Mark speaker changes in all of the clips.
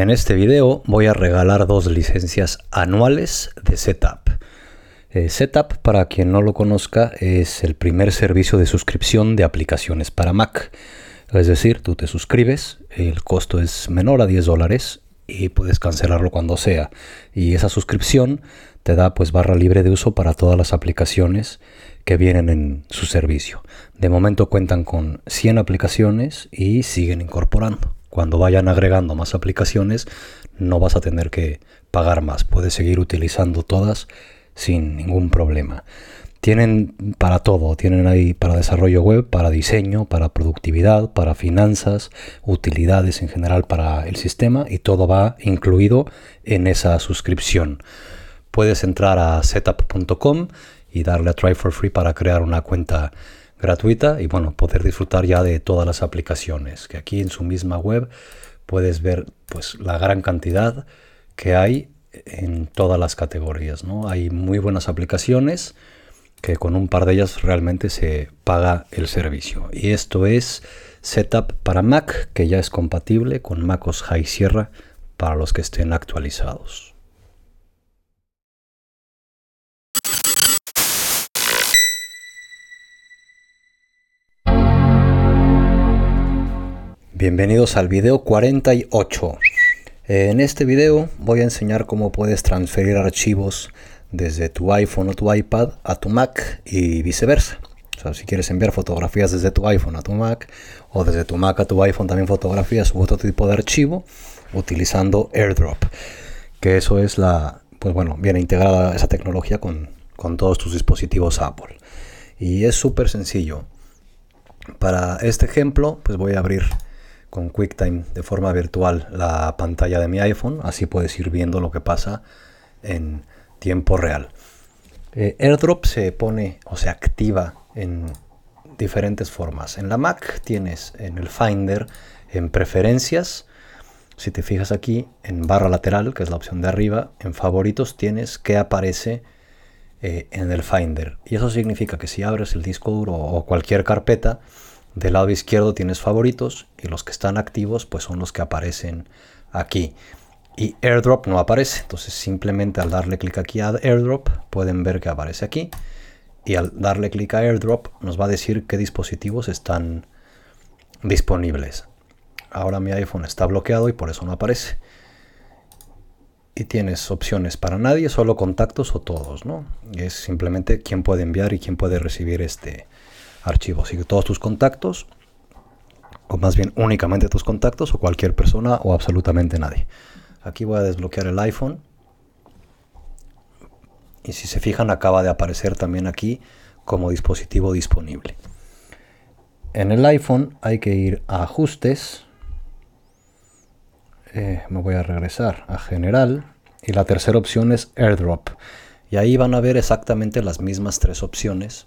Speaker 1: En este video voy a regalar dos licencias anuales de Setup. Eh, Setup, para quien no lo conozca, es el primer servicio de suscripción de aplicaciones para Mac. Es decir, tú te suscribes, el costo es menor a 10 dólares y puedes cancelarlo cuando sea. Y esa suscripción te da pues barra libre de uso para todas las aplicaciones que vienen en su servicio. De momento cuentan con 100 aplicaciones y siguen incorporando. Cuando vayan agregando más aplicaciones, no vas a tener que pagar más. Puedes seguir utilizando todas sin ningún problema. Tienen para todo, tienen ahí para desarrollo web, para diseño, para productividad, para finanzas, utilidades en general para el sistema y todo va incluido en esa suscripción. Puedes entrar a setup.com y darle a try for free para crear una cuenta gratuita y bueno, poder disfrutar ya de todas las aplicaciones, que aquí en su misma web puedes ver pues la gran cantidad que hay en todas las categorías, ¿no? Hay muy buenas aplicaciones que con un par de ellas realmente se paga el servicio. Y esto es Setup para Mac, que ya es compatible con MacOS High Sierra para los que estén actualizados. Bienvenidos al video 48. En este video voy a enseñar cómo puedes transferir archivos desde tu iPhone o tu iPad a tu Mac y viceversa. O sea, si quieres enviar fotografías desde tu iPhone a tu Mac o desde tu Mac a tu iPhone también fotografías u otro tipo de archivo utilizando AirDrop. Que eso es la, pues bueno, viene integrada esa tecnología con, con todos tus dispositivos Apple. Y es súper sencillo. Para este ejemplo, pues voy a abrir con QuickTime de forma virtual la pantalla de mi iPhone, así puedes ir viendo lo que pasa en tiempo real. Eh, AirDrop se pone o se activa en diferentes formas. En la Mac tienes en el Finder, en preferencias, si te fijas aquí en barra lateral, que es la opción de arriba, en favoritos tienes que aparece eh, en el Finder. Y eso significa que si abres el disco duro o cualquier carpeta, del lado izquierdo tienes favoritos y los que están activos pues son los que aparecen aquí. Y AirDrop no aparece, entonces simplemente al darle clic aquí a AirDrop pueden ver que aparece aquí. Y al darle clic a AirDrop nos va a decir qué dispositivos están disponibles. Ahora mi iPhone está bloqueado y por eso no aparece. Y tienes opciones para nadie, solo contactos o todos, ¿no? Es simplemente quién puede enviar y quién puede recibir este, archivos y todos tus contactos, o más bien únicamente tus contactos, o cualquier persona, o absolutamente nadie. Aquí voy a desbloquear el iPhone. Y si se fijan, acaba de aparecer también aquí como dispositivo disponible. En el iPhone hay que ir a ajustes. Eh, me voy a regresar a general. Y la tercera opción es airdrop. Y ahí van a ver exactamente las mismas tres opciones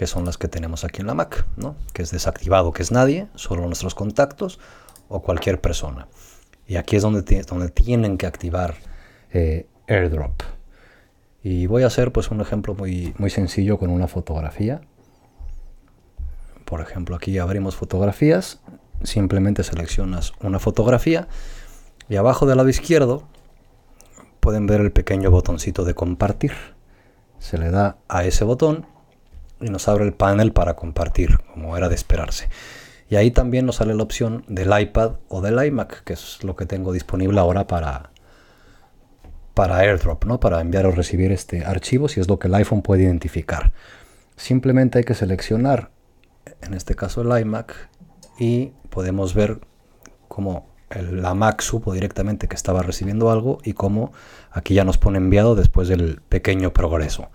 Speaker 1: que son las que tenemos aquí en la Mac, ¿no? que es desactivado, que es nadie, solo nuestros contactos o cualquier persona. Y aquí es donde, donde tienen que activar eh, AirDrop. Y voy a hacer pues un ejemplo muy, muy sencillo con una fotografía. Por ejemplo, aquí abrimos fotografías, simplemente seleccionas una fotografía y abajo del lado izquierdo pueden ver el pequeño botoncito de compartir. Se le da a ese botón y nos abre el panel para compartir, como era de esperarse. Y ahí también nos sale la opción del iPad o del iMac, que es lo que tengo disponible ahora para, para AirDrop, ¿no? para enviar o recibir este archivo, si es lo que el iPhone puede identificar. Simplemente hay que seleccionar, en este caso el iMac, y podemos ver cómo la Mac supo directamente que estaba recibiendo algo y cómo aquí ya nos pone enviado después del pequeño progreso.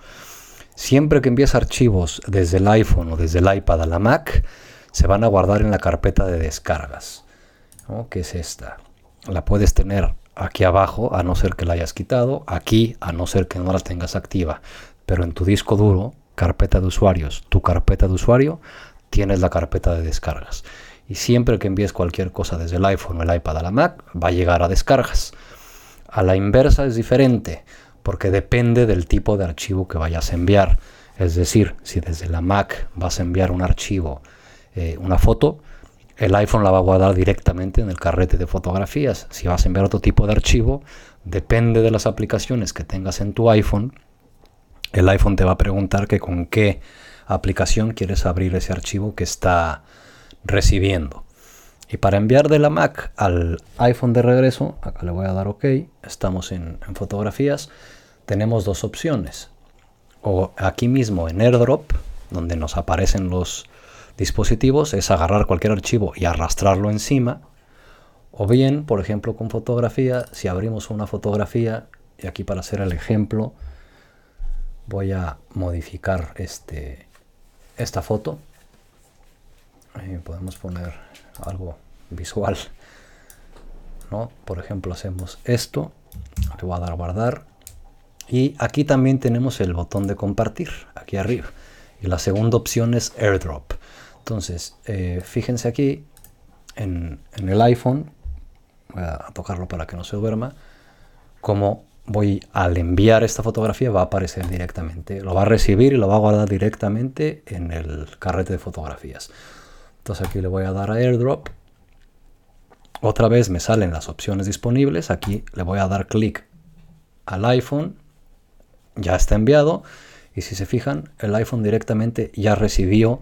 Speaker 1: Siempre que envíes archivos desde el iPhone o desde el iPad a la Mac, se van a guardar en la carpeta de descargas, que es esta. La puedes tener aquí abajo, a no ser que la hayas quitado, aquí, a no ser que no la tengas activa. Pero en tu disco duro, carpeta de usuarios, tu carpeta de usuario, tienes la carpeta de descargas. Y siempre que envíes cualquier cosa desde el iPhone o el iPad a la Mac, va a llegar a descargas. A la inversa es diferente porque depende del tipo de archivo que vayas a enviar. Es decir, si desde la Mac vas a enviar un archivo, eh, una foto, el iPhone la va a guardar directamente en el carrete de fotografías. Si vas a enviar otro tipo de archivo, depende de las aplicaciones que tengas en tu iPhone. El iPhone te va a preguntar que con qué aplicación quieres abrir ese archivo que está recibiendo. Y para enviar de la Mac al iPhone de regreso, acá le voy a dar OK, estamos en, en fotografías, tenemos dos opciones. O aquí mismo en AirDrop, donde nos aparecen los dispositivos es agarrar cualquier archivo y arrastrarlo encima. O bien, por ejemplo, con fotografía, si abrimos una fotografía, y aquí para hacer el ejemplo, voy a modificar este, esta foto. Podemos poner algo visual. ¿no? Por ejemplo, hacemos esto, le voy a dar a guardar. Y aquí también tenemos el botón de compartir, aquí arriba. Y la segunda opción es AirDrop. Entonces, eh, fíjense aquí en, el iPhone, voy a tocarlo para que no se duerma, como voy al enviar esta fotografía va a aparecer directamente, lo va a recibir y lo va a guardar directamente en el carrete de fotografías. Entonces aquí le voy a dar a AirDrop. Otra vez me salen las opciones disponibles. Aquí le voy a dar clic al iPhone. Ya está enviado. Y si se fijan, el iPhone directamente ya recibió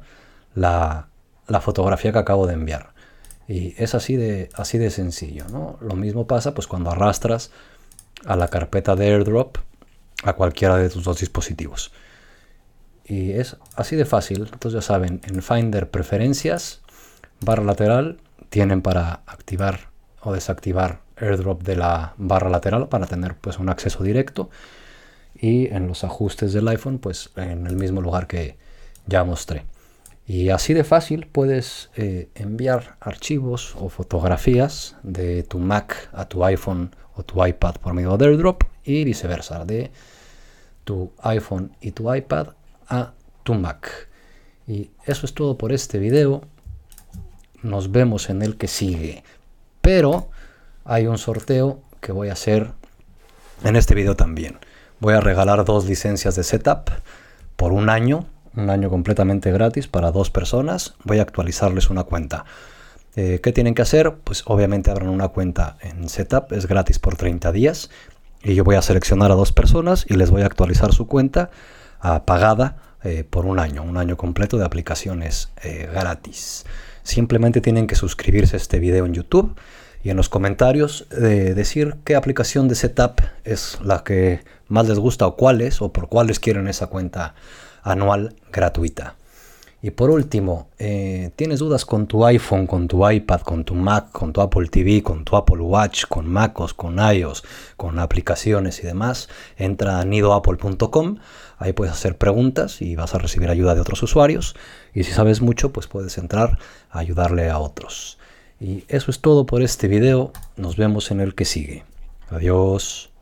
Speaker 1: la, fotografía que acabo de enviar. Y es así de, así de sencillo. ¿no? Lo mismo pasa pues, cuando arrastras a la carpeta de AirDrop a cualquiera de tus dos dispositivos. Y es así de fácil. Entonces ya saben, en Finder Preferencias, barra lateral, tienen para activar o desactivar AirDrop de la barra lateral para tener pues un acceso directo. Y en los ajustes del iPhone, pues en el mismo lugar que ya mostré. Y así de fácil puedes eh, enviar archivos o fotografías de tu Mac a tu iPhone o tu iPad por medio de AirDrop y viceversa, de tu iPhone y tu iPad a tu Mac. Y eso es todo por este video. Nos vemos en el que sigue. Pero hay un sorteo que voy a hacer en este video también. Voy a regalar dos licencias de setup por un año un año completamente gratis para dos personas. Voy a actualizarles una cuenta. Eh, ¿Qué tienen que hacer? Pues obviamente abran una cuenta en Setup, es gratis por 30 días. Y yo voy a seleccionar a dos personas y les voy a actualizar su cuenta a pagada eh, por un año, un año completo de aplicaciones eh, gratis. Simplemente tienen que suscribirse a este video en YouTube y en los comentarios decir qué aplicación de Setup es la que más les gusta o cuáles o por cuáles quieren esa cuenta anual gratuita. Y por último, eh, ¿tienes dudas con tu iPhone, con tu iPad, con tu Mac, con tu Apple TV, con tu Apple Watch, con MacOS, con iOS, con aplicaciones y demás? Entra a nidoapple.com, ahí puedes hacer preguntas y vas a recibir ayuda de otros usuarios. Y si sabes mucho, pues puedes entrar a ayudarle a otros. Y eso es todo por este video, nos vemos en el que sigue. Adiós.